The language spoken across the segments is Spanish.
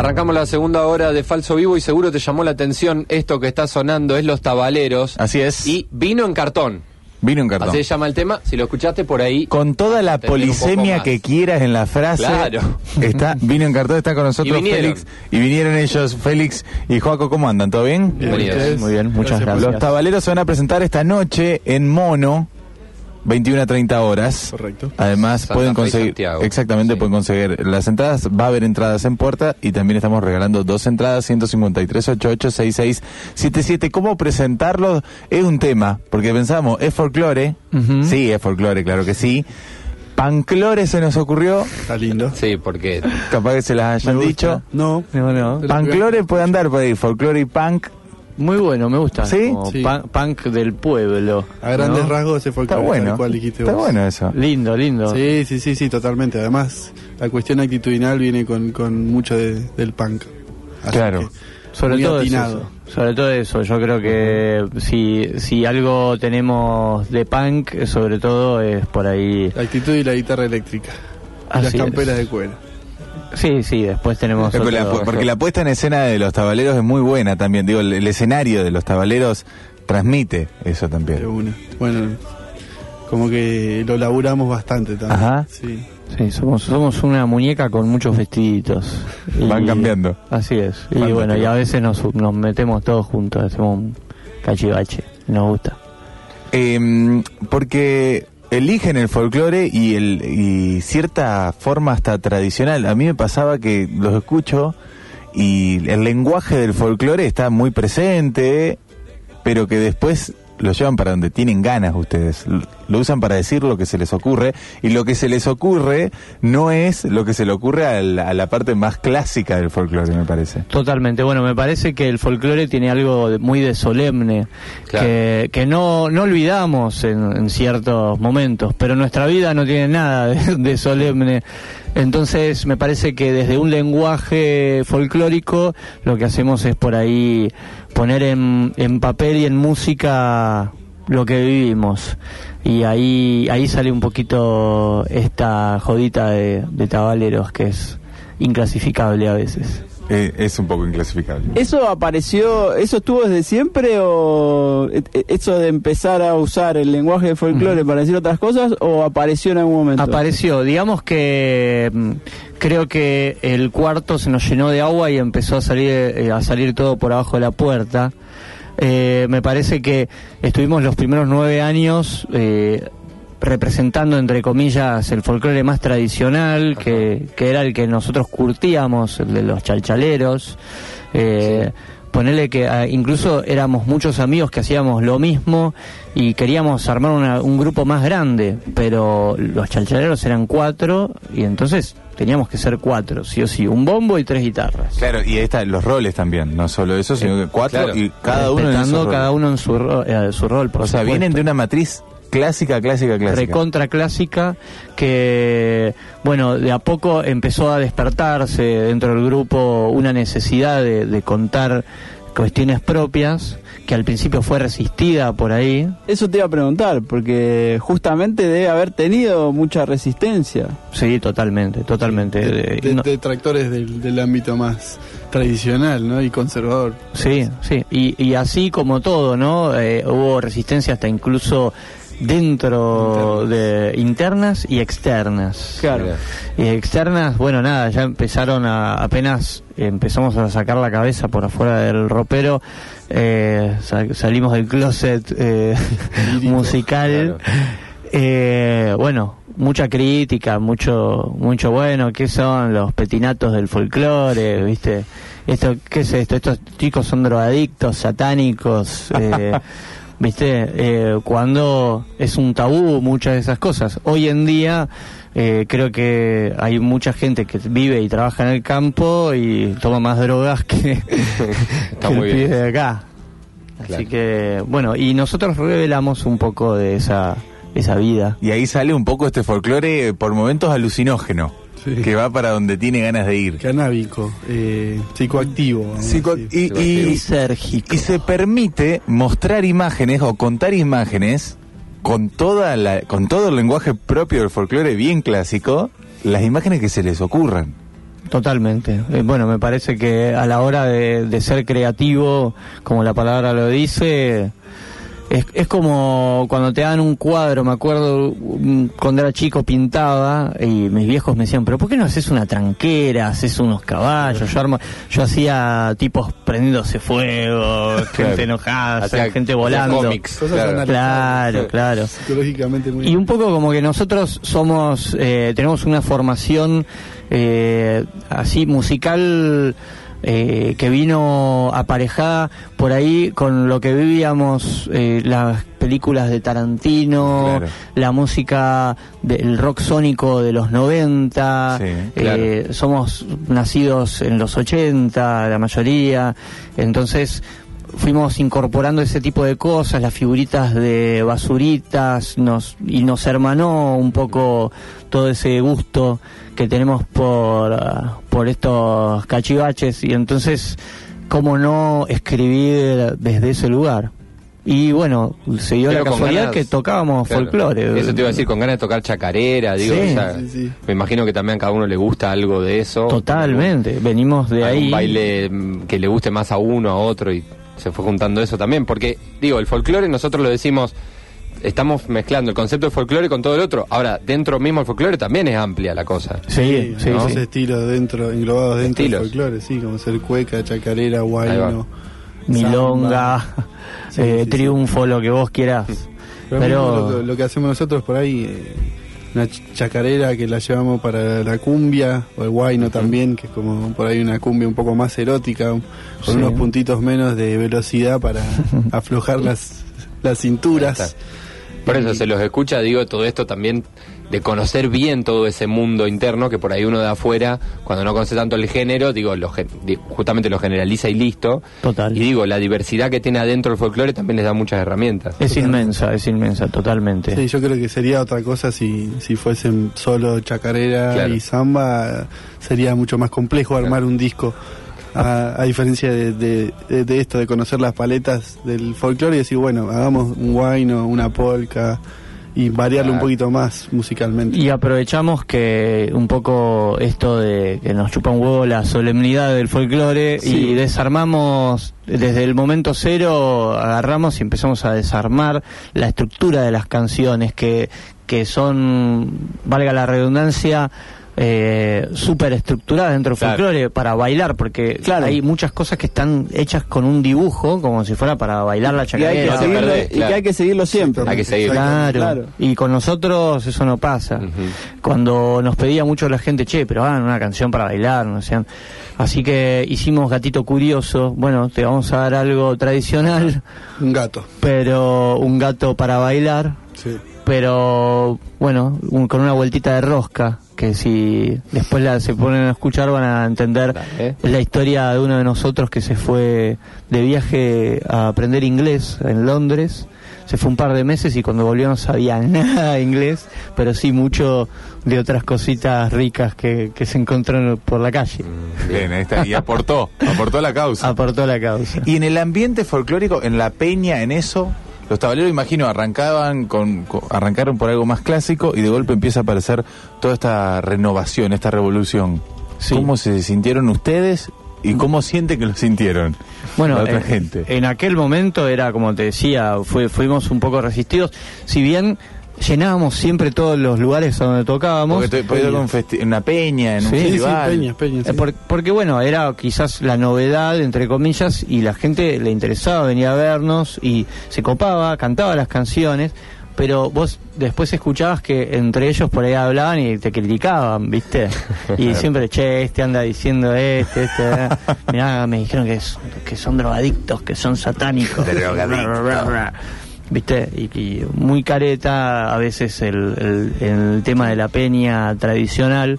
Arrancamos la segunda hora de Falso Vivo y seguro te llamó la atención esto que está sonando, es Los Tabaleros. Así es. Y vino en cartón. Vino en cartón. Así se llama el tema. Si lo escuchaste por ahí. Con toda la polisemia que quieras en la frase. Claro. Está, vino en cartón, está con nosotros Y. Félix. Y vinieron ellos, Félix y Joaco, ¿cómo andan? ¿Todo bien? Bienvenidos. Muy bien, muchas Gracias gracias. Los tabaleros se van a presentar esta noche en Mono, 21 a 30 horas. Correcto. Además, Santa pueden conseguir. Santiago. Exactamente, Sí. pueden conseguir las entradas. Va a haber entradas en puerta y también estamos regalando dos entradas: 153 88 6677 ¿Cómo presentarlos? Es un tema, porque pensamos, es folclore. Sí, es folclore, claro que sí. Panclore se nos ocurrió, Está lindo. Sí, porque capaz que se las hayan dicho. No. No, no. Panclore puede andar por ahí, folclore y punk. Muy bueno, me gusta. ¿Sí? Como Sí. pan- punk del pueblo. A grandes ¿no? rasgos ese fue el Está bueno. cual dijiste Está vos. bueno eso. Lindo, lindo. Sí, sí, sí, sí, totalmente. Además, la cuestión actitudinal viene con, con mucho de- del punk. Así Claro. que, Sobre muy todo atinado. eso. Sobre todo eso. Yo creo que si, si algo tenemos de punk, sobre todo es por ahí. La actitud y la guitarra eléctrica. Y las Así camperas es. de cuero. Sí, sí, después tenemos. Porque la- otro- porque la puesta en escena de los tabaleros es muy buena también. Digo, el, el escenario de los tabaleros transmite eso De también. una. Bueno, como que lo laburamos bastante también. Ajá. Sí. Sí, somos, somos una muñeca con muchos vestiditos. Van cambiando. Así es. Y bueno, y a veces nos, nos metemos todos juntos, hacemos un cachivache. Nos gusta. Eh, porque eligen el folclore y, el, y cierta forma hasta tradicional. A mí me pasaba que los escucho y el lenguaje del folclore está muy presente, pero que después lo llevan para donde tienen ganas ustedes. Lo usan para decir lo que se les ocurre y lo que se les ocurre no es lo que se le ocurre a la, a la parte más clásica del folclore, me parece. Totalmente. Bueno, me parece que el folclore tiene algo de- muy de solemne, Claro. que, que no, no olvidamos en, en ciertos momentos, pero nuestra vida no tiene nada de, de solemne. Entonces, me parece que desde un lenguaje folclórico lo que hacemos es por ahí poner en, en papel y en música lo que vivimos. Y ahí, ahí sale un poquito esta jodita de, de tabaleros que es inclasificable a veces. Eh, es un poco inclasificable. ¿Eso apareció, eso estuvo desde siempre o eh, eh, eso de empezar a usar el lenguaje de folclore para decir otras cosas o apareció en algún momento? Apareció, digamos que mm, creo que el cuarto se nos llenó de agua y empezó a salir eh, a salir todo por abajo de la puerta. Eh, me parece que estuvimos los primeros nueve años eh, representando entre comillas el folclore más tradicional que, que era el que nosotros curtíamos el de los chalchaleros eh, Ponele que ah, incluso éramos muchos amigos que hacíamos lo mismo y queríamos armar una- un grupo más grande, pero los chalchaleros eran cuatro y entonces teníamos que ser cuatro, sí o sí, un bombo y tres guitarras. Claro, y ahí están los roles también, no solo eso, sino que cuatro claro. y cada uno en su cada uno en su, ro- eh, su rol. por O sea, supuesto. vienen de una matriz clásica, clásica, clásica. recontra clásica que bueno de a poco empezó a despertarse dentro del grupo una necesidad de, de contar cuestiones propias que al principio fue resistida por ahí Eso te iba a preguntar, porque justamente debe haber tenido mucha resistencia. sí totalmente totalmente De, De- no- detractores del, del ámbito más tradicional ¿no? y conservador. Sí, sí, y, y así como todo, ¿no? Eh, hubo resistencia hasta incluso dentro de internas y externas. Claro. Y externas, bueno, nada, ya empezaron a, apenas empezamos a sacar la cabeza por afuera del ropero, eh, sa- salimos del closet eh, musical. Eh, bueno, mucha crítica, mucho, mucho bueno, ¿qué son los petinatos del folclore? ¿Viste? Esto, ¿qué es esto? Estos chicos son drogadictos, satánicos, eh, ¿viste? Eh, cuando es un tabú muchas de esas cosas. Hoy en día eh, creo que hay mucha gente que vive y trabaja en el campo y toma más drogas que, Está que muy el bien. de acá. Así que, bueno, y nosotros revelamos un poco de esa, esa vida. Y ahí sale un poco este folclore por momentos alucinógeno, Sí. que va para donde tiene ganas de ir. Canábico, eh, psicoactivo. Psico- y, y- y se permite mostrar imágenes o contar imágenes con toda la, con todo el lenguaje propio del folclore bien clásico, las imágenes que se les ocurran. Totalmente. Eh, bueno, me parece que a la hora de, de ser creativo, como la palabra lo dice, es, es como cuando te dan un cuadro, me acuerdo cuando era chico pintaba y mis viejos me decían, pero ¿por qué no haces una tranquera, haces unos caballos? Yo, armo- yo hacía tipos prendiéndose fuego, gente enojada, gente volando. cómics. Claro. Claro, claro. Psicológicamente muy Y un poco como que nosotros somos, eh, tenemos una formación eh, así musical eh, que vino aparejada por ahí con lo que vivíamos eh, las películas de Tarantino, Claro. la música del rock sónico de los 90, Sí, eh, somos nacidos en los 80, la mayoría, entonces fuimos incorporando ese tipo de cosas, las figuritas de basuritas, nos, y nos hermanó un poco todo ese gusto que tenemos por, por estos cachivaches, y entonces, ¿cómo no escribir desde ese lugar? Y bueno, se dio Pero la casualidad ganas- que tocábamos Claro. folclore. Eso te iba a decir, con ganas de tocar chacarera, digo, Sí. o sea, Sí, sí. me imagino que también a cada uno le gusta algo de eso. Totalmente, venimos de ahí. baile mm, que le guste más a uno, a otro, y se fue juntando eso también. Porque, digo, el folclore nosotros lo decimos, estamos mezclando el concepto de folclore con todo el otro. Ahora, dentro mismo del folclore también es amplia la cosa. Sí, sí, muchos sí. estilos dentro, englobados dentro Estilos. del folclore, sí, como ser cueca, chacarera, guayno, Milonga, Sí, eh, sí, sí. triunfo, lo que vos quieras. Pero, Pero, lo, lo que hacemos nosotros por ahí, eh, una ch- chacarera que la llevamos para la cumbia, o el guayno también, que es como por ahí una cumbia un poco más erótica, con Sí. unos puntitos menos de velocidad para aflojar las, las Ahí cinturas. Por eso se los escucha, digo, todo esto también de conocer bien todo ese mundo interno que por ahí uno de afuera, cuando no conoce tanto el género, digo, lo justamente lo generaliza y listo. Total. Y digo, la diversidad que tiene adentro el folclore también les da muchas herramientas. es inmensa, es inmensa, totalmente. Sí, yo creo que sería otra cosa si, si fuesen solo chacarera Claro. y samba, sería mucho más complejo armar un disco. A, a diferencia de, de- esto, de conocer las paletas del folclore y decir, bueno, hagamos un guayno, una polka y variarlo un poquito más musicalmente. Y aprovechamos que un poco esto de que nos chupa un huevo la solemnidad del folclore Sí. y desarmamos desde el momento cero, agarramos y empezamos a desarmar la estructura de las canciones que, que son, valga la redundancia, eh, súper estructuradas dentro del Claro. folclore para bailar, porque Claro. hay muchas cosas que están hechas con un dibujo, como si fuera para bailar la Y hay, que chacarera. No te seguirlo, perdés, y claro. que hay que seguirlo siempre. Hay que seguir. Claro. Claro. y con nosotros eso no pasa. Cuando nos pedía mucho la gente, che, pero hagan una canción para bailar, no sean. Así que hicimos Gatito Curioso. Bueno, te vamos a dar algo tradicional, Un gato. pero un gato para bailar, Sí. pero bueno, un- con una vueltita de rosca, que si después la, se ponen a escuchar van a entender la historia de uno de nosotros que se fue de viaje a aprender inglés en Londres. Se fue un par de meses y cuando volvió no sabía nada de inglés, pero sí mucho de otras cositas ricas que, que se encontró por la calle. Bien, ahí está. Y aportó, aportó la causa. Aportó la causa. Y en el ambiente folclórico, en la peña, en eso, los tabaleros, imagino, arrancaban con, con- arrancaron por algo más clásico y de golpe empieza a aparecer toda esta renovación, esta revolución. Sí. ¿Cómo se sintieron ustedes y cómo sienten que lo sintieron Bueno, la otra en, gente? en aquel momento era como te decía, fue, fuimos un poco resistidos. Si bien llenábamos siempre todos los lugares a donde tocábamos, Porque te podía ir a un festi- en una peña, en un Sí, Sí, festival. sí. por- porque bueno, era quizás la novedad, entre comillas, y la gente le interesaba venir a vernos y se copaba, cantaba las canciones, pero vos después escuchabas que entre ellos por ahí hablaban y te criticaban, ¿viste? Y siempre, che, este anda diciendo este, este, eh. mirá, me dijeron que, es- que son drogadictos, que son satánicos. ¿Viste? Y, muy careta a veces el, el- el tema de la peña tradicional.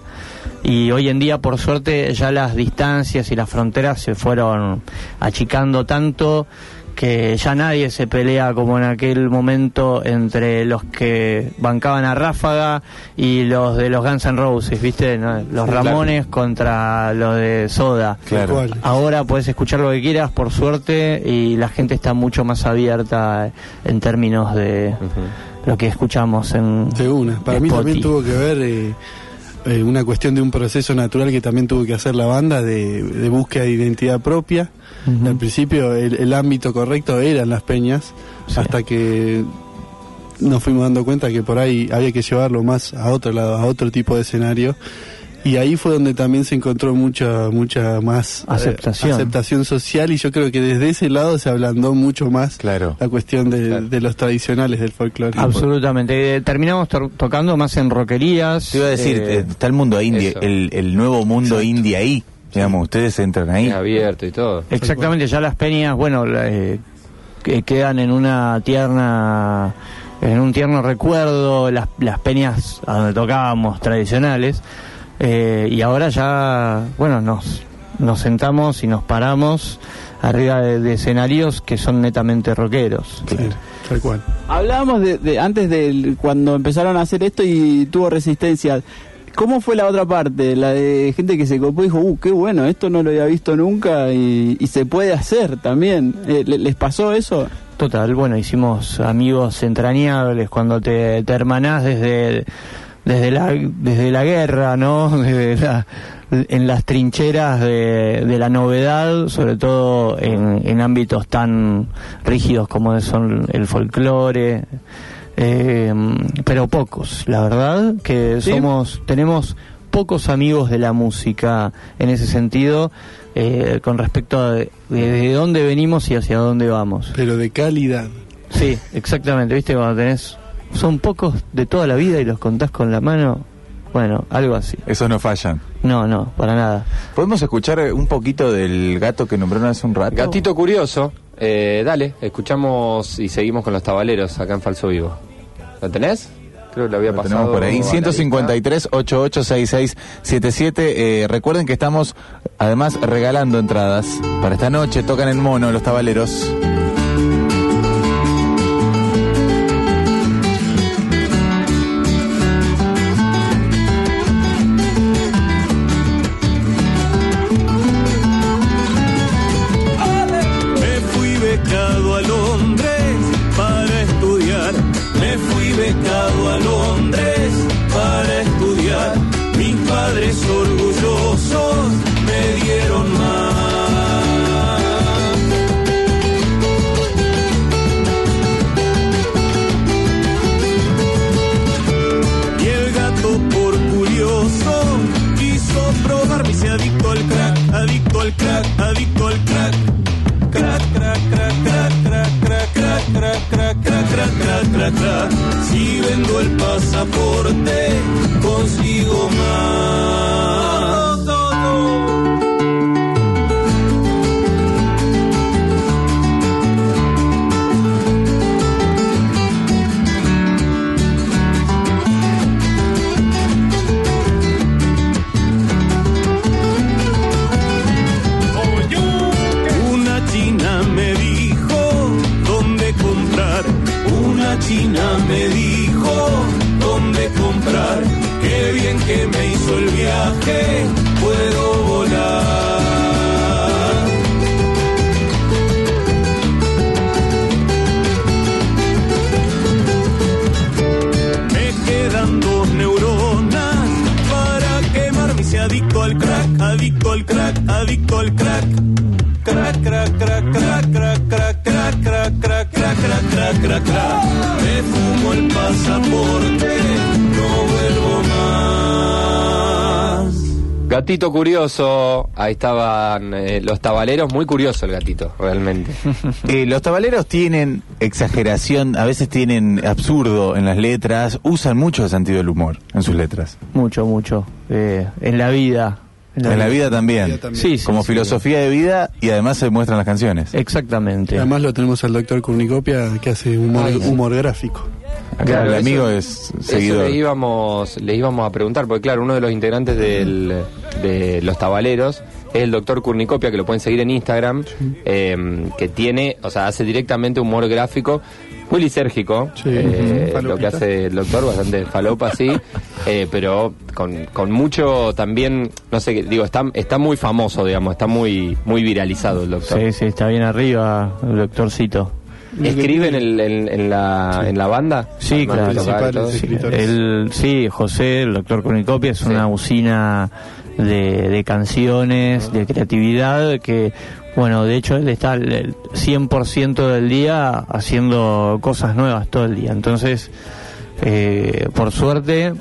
Y hoy en día, por suerte, ya las distancias y las fronteras se fueron achicando tanto que ya nadie se pelea como en aquel momento entre los que bancaban a Ráfaga y los de los Guns N' Roses, ¿viste? ¿No? Los Claro. Ramones contra los de Soda. Claro. Ahora puedes escuchar lo que quieras, por suerte, y la gente está mucho más abierta en términos de lo que escuchamos en De una. Para mí también tuvo que ver eh, eh, una cuestión de un proceso natural que también tuvo que hacer la banda de, de búsqueda de identidad propia. Al principio el, el ámbito correcto eran las peñas, Sí. hasta que nos fuimos dando cuenta que por ahí había que llevarlo más a otro lado, a otro tipo de escenario. Y ahí fue donde también se encontró mucha mucha más eh, Aceptación. aceptación social y yo creo que desde ese lado se ablandó mucho más Claro. la cuestión de, Claro. de los tradicionales del folclore. Absolutamente. Eh, terminamos to- tocando más en roquerías. Te iba a decir, eh, eh, está el mundo indie, el, el nuevo mundo indie ahí. Digamos, ustedes entran ahí. Es abierto y todo. Exactamente, ya las peñas, bueno, la- eh, que quedan en una tierna, en un tierno recuerdo, las, las peñas a donde tocábamos tradicionales, eh, y ahora ya, bueno, nos, nos sentamos y nos paramos arriba de, de escenarios que son netamente rockeros. Sí, tal cual. Hablábamos de, de- antes de cuando empezaron a hacer esto y tuvo resistencia. ¿Cómo fue la otra parte? La de gente que se copó y dijo, uh, qué bueno, esto no lo había visto nunca y, y se puede hacer también. Eh, ¿le- ¿Les pasó eso? Total, bueno, hicimos amigos entrañables cuando te, te hermanás desde, desde, la, desde la guerra, ¿no? Desde la- en las trincheras de, de la novedad, sobre todo en, en ámbitos tan rígidos como son el folclore, eh, pero pocos, la verdad, que ¿Sí? somos, tenemos pocos amigos de la música en ese sentido, eh, con respecto a de, de dónde venimos y hacia dónde vamos. Pero de calidad. Sí, exactamente, viste, cuando tenés, son pocos de toda la vida y los contás con la mano, bueno, algo así. Esos no fallan. No, no, para nada. ¿Podemos escuchar eh, un poquito del gato que nombraron hace un rato? Gatito curioso. Eh, dale, escuchamos y seguimos con los tabaleros acá en Falso Vivo. ¿Lo tenés? Creo que lo había Lo pasado. tenemos por ahí. a la 153 886677 eh, Recuerden que estamos además regalando entradas para esta noche. Tocan en mono los tabaleros. si vendo el pasaporte Gatito curioso. Ahí estaban eh, los tabaleros. Muy curioso el gatito, realmente. Eh, los tabaleros tienen exageración, a veces tienen absurdo en las letras, usan mucho el sentido del humor en sus letras. Mucho, mucho. Eh, en la vida. En la vida también. vida también. Sí, sí, Como sí. filosofía de vida y además se muestran las canciones. Exactamente. Además lo tenemos al doctor Curnicopia que hace humor, Ay, sí. humor gráfico. Acá Claro, el eso- amigo es Eso seguidor. le íbamos, le íbamos a preguntar, porque claro, uno de los integrantes del, de los tabaleros es el doctor Curnicopia, que lo pueden seguir en Instagram, eh, que tiene, o sea, hace directamente humor gráfico, muy lisérgico, Sí, eh, lo que hace el doctor, bastante falopa, sí, eh, pero con, con mucho también, no sé, qué, digo, está, está muy famoso, digamos, está muy, muy viralizado el doctor. Sí, sí, está bien arriba el doctorcito. ¿Escriben en, en- en la, en la banda? Sí, claro. el tocar Sí, escritores. el, sí, José, el doctor Cornucopia, es Sí. una usina de, de canciones, de creatividad, que, bueno, de hecho él está el- el 100% del día haciendo cosas nuevas todo el día. Entonces, eh, por suerte,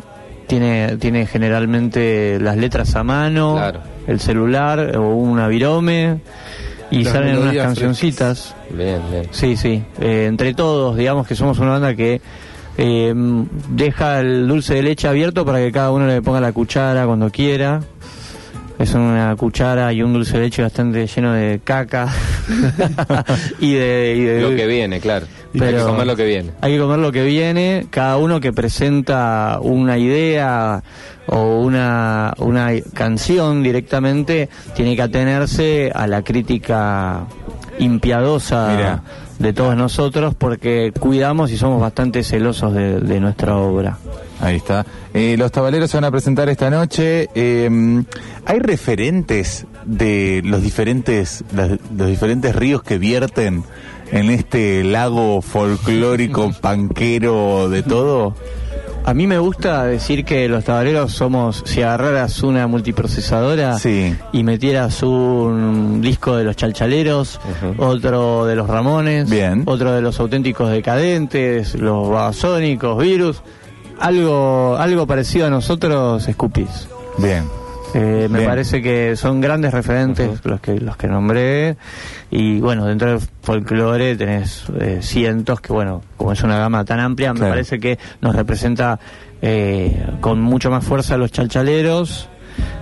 tiene, tiene generalmente las letras a mano, Claro. el celular o una virome, y Las salen unas cancioncitas. Bien, bien. Sí, sí. Eh, entre todos, digamos que somos una banda que eh, deja el dulce de leche abierto para que cada uno le ponga la cuchara cuando quiera. Es una cuchara y un dulce de leche bastante lleno de caca y de, y de- Lo que viene, claro. Hay que comer lo que viene. hay que comer lo que viene, cada uno que presenta una idea o una, una canción directamente tiene que atenerse a la crítica impiadosa Mira. De todos nosotros porque cuidamos y somos bastante celosos de, de nuestra obra. Ahí está. Eh, los tabaleros se van a presentar esta noche. Eh, ¿Hay referentes de los diferentes, los diferentes ríos que vierten en este lago folclórico, panquero, de todo? A mí me gusta decir que los tabaleros somos, si agarraras una multiprocesadora Sí. y metieras un disco de los chalchaleros, otro de los Ramones, Bien. otro de los auténticos decadentes, los babasónicos, virus, algo, algo parecido a nosotros, Scoopies. Bien. Eh, me Bien. parece que son grandes referentes los que los que nombré y bueno dentro del folclore tenés eh, cientos que bueno como es una gama tan amplia me parece que nos representa eh, con mucho más fuerza los chalchaleros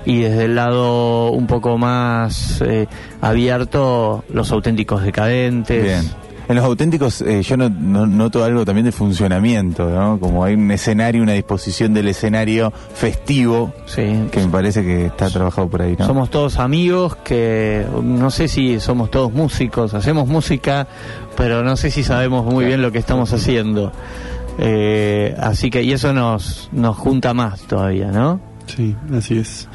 y desde el lado un poco más eh, abierto los auténticos decadentes Bien. En los auténticos eh, yo no, no- noto algo también de funcionamiento, ¿no? Como hay un escenario, una disposición del escenario festivo sí que me parece que está trabajado por ahí, ¿no? Somos todos amigos que no sé si somos todos músicos, hacemos música, pero no sé si sabemos muy bien lo que estamos haciendo. Eh, así que, y eso nos, nos junta más todavía, ¿no? Sí, así es.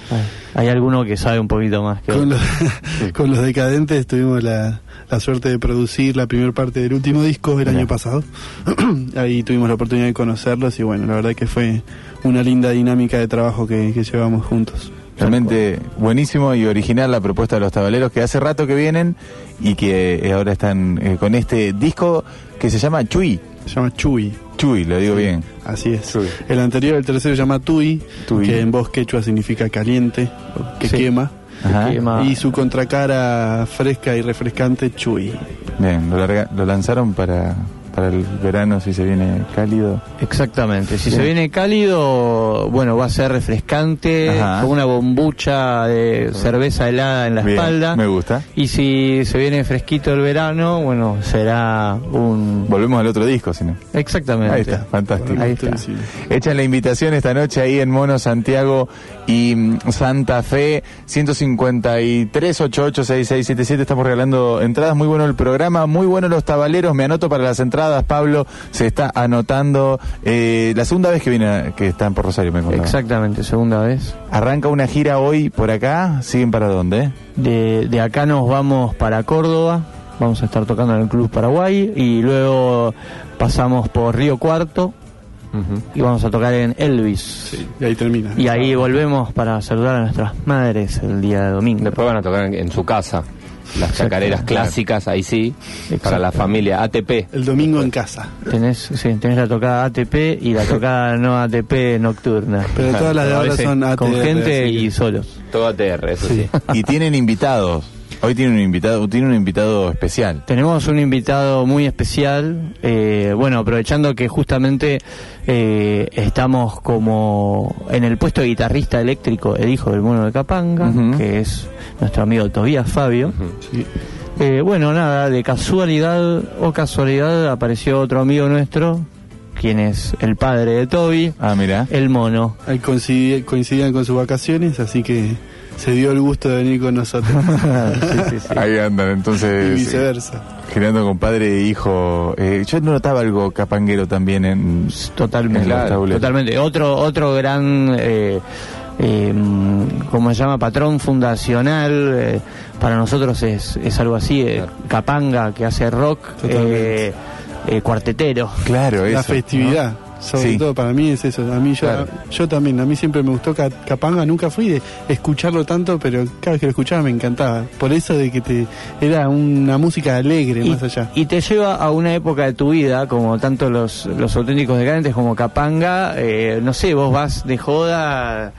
Hay alguno que sabe un poquito más que Con los, con los decadentes tuvimos la, la suerte de producir la primera parte del último disco el año pasado. Ahí tuvimos la oportunidad de conocerlos y bueno, la verdad que fue una linda dinámica de trabajo que, que llevamos juntos. Realmente buenísimo y original la propuesta de los tabaleros que hace rato que vienen y que eh, ahora están eh, con este disco que se llama Chuy. Se llama Chuy. Chuy, lo digo bien. Así es. Chuy. El anterior, el tercero, se llama Tui, Tui. que en voz quechua significa caliente, que Sí. quema. Ajá. Y su contracara fresca y refrescante, Chuy. Bien, lo, larga- lo lanzaron para, para el verano si se viene cálido. Exactamente. Si se viene cálido, bueno, va a ser refrescante, Ajá. con una bombucha de cerveza helada en la Bien, espalda. me gusta. Y si se viene fresquito el verano, bueno, será un... Volvemos al otro disco, si no. Exactamente. Ahí está, fantástico. Ahí está. Echan la invitación esta noche ahí en Mono Santiago y mm, Santa Fe 153 886677 estamos regalando entradas, muy bueno el programa, muy bueno los tabaleros, me anoto para las entradas, Pablo se está anotando eh, la segunda vez que viene que están por Rosario me contaba. Exactamente, segunda vez. Arranca una gira hoy por acá, siguen para dónde? De, de acá nos vamos para Córdoba, vamos a estar tocando en el Club Paraguay y luego pasamos por Río Cuarto y vamos a tocar en Elvis. Y ahí termina. Y ahí volvemos para saludar a nuestras madres el día de domingo. Después van a tocar en, en su casa. Las chacareras clásicas, ahí sí, para la familia ATP. El domingo en casa. Tenés, sí, tenés la tocada ATP y la tocada no ATP nocturna. Pero todas las de ahora son Con ATR, gente así que- y solos. Todo ATR, eso sí. Y tienen invitados. Hoy tienen un invitado, tiene un invitado especial. Tenemos un invitado muy especial. eh, bueno, aprovechando que justamente eh, estamos como en el puesto de guitarrista eléctrico, el hijo del mono de Capanga, que es nuestro amigo Tobías Fabio. Sí. Eh, bueno, nada, de casualidad o casualidad apareció otro amigo nuestro, quien es el padre de Toby, Ah, mira. el mono. Ahí coincidían con sus vacaciones, así que se dio el gusto de venir con nosotros. Sí, sí, sí. Ahí andan, y entonces. viceversa. Girando con padre e hijo. Eh, yo notaba algo capanguero también en. Totalmente, En los totalmente. Otro, otro gran, eh, eh, como se llama, patrón fundacional, eh, para nosotros es, es algo así, eh, Claro. Capanga que hace rock, eh, eh, cuartetero. Claro, la eso, festividad. ¿no? Sobre Sí. todo para mí es eso. A mí yo, Claro. yo también, a mí siempre me gustó Ca- Capanga, nunca fui de escucharlo tanto, pero cada vez que lo escuchaba me encantaba. Por eso de que te era una música alegre Y, más allá. y te lleva a una época de tu vida, como tanto los, los auténticos decadentes como Capanga, eh, no sé, vos vas de joda,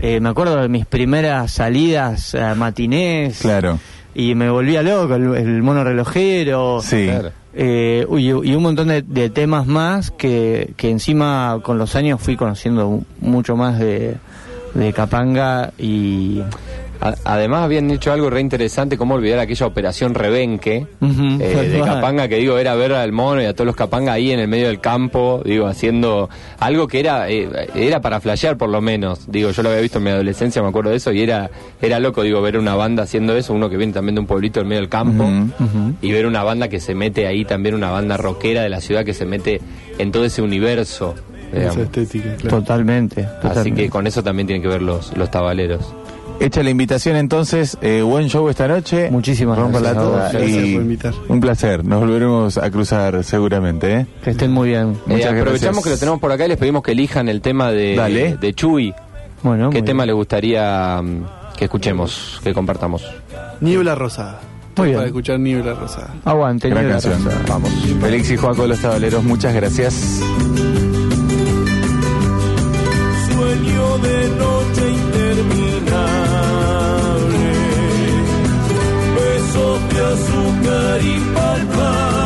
eh, me acuerdo de mis primeras salidas a matinés, Claro, y me volvía loco, el, el mono relojero, sí. Claro. Eh, uy, y un montón de, de temas más que, que encima con los años fui conociendo mucho más de, de Capanga y... A- Además habían hecho algo re interesante, como olvidar aquella operación Rebenque eh, de. Capanga, que digo, era ver al mono y a todos los Capanga ahí en el medio del campo, digo, haciendo algo que era eh, era para flashear por lo menos. Digo, yo lo había visto en mi adolescencia, me acuerdo de eso, y era era loco, digo, ver una banda haciendo eso, uno que viene también de un pueblito en medio del campo, y ver una banda que se mete ahí, también una banda rockera de la ciudad que se mete en todo ese universo. Esa estética, claro. Totalmente, Así totalmente. que con eso también tienen que ver los, los tabaleros. Hecha la invitación entonces, eh, buen show esta noche. Muchísimas gracias, toda Raúl. Gracias y por invitar. un placer. Nos volveremos a cruzar seguramente, ¿eh? Que estén muy bien. Eh, Muchas aprovechamos gracias. que lo tenemos por acá y les pedimos que elijan el tema de, Dale. de Chuy. Bueno, ¿Qué muy tema bien. les gustaría mm, que escuchemos, que compartamos? Niebla rosada. Todo bien. Para escuchar Niebla rosada. Aguante, Gran Niebla canción. Vamos. Félix y Joaco Los Tabaleros, muchas gracias. Sueño de noche impalpable